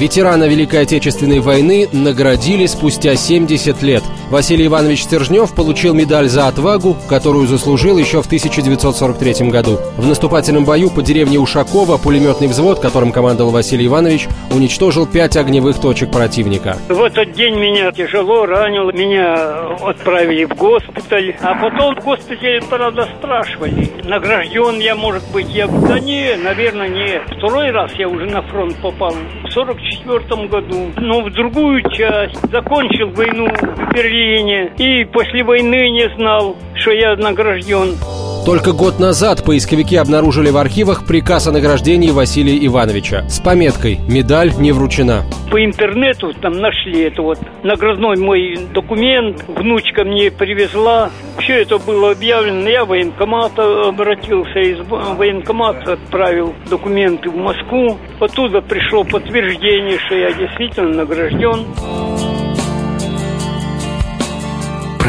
Ветерана Великой Отечественной войны наградили спустя 70 лет. Василий Иванович Стержнев получил медаль за отвагу, которую заслужил еще в 1943 году. В наступательном бою по деревне Ушакова пулеметный взвод, которым командовал Василий Иванович, уничтожил пять огневых точек противника. В этот день меня тяжело ранил, меня отправили в госпиталь, а потом в госпитале, правда, спрашивали, награжден я, может быть, я да не, наверное, нет. Второй раз я уже на фронт попал в 44 году, но в другую часть, закончил войну в Берлине и после войны не знал, что я награжден. Только год назад поисковики обнаружили в архивах приказ о награждении Василия Ивановича с пометкой «Медаль не вручена». По интернету там нашли это вот наградной мой документ, внучка мне привезла. Все это было объявлено. Я в военкомат обратился, из военкомата отправил документы в Москву. Оттуда пришло подтверждение, что я действительно награжден.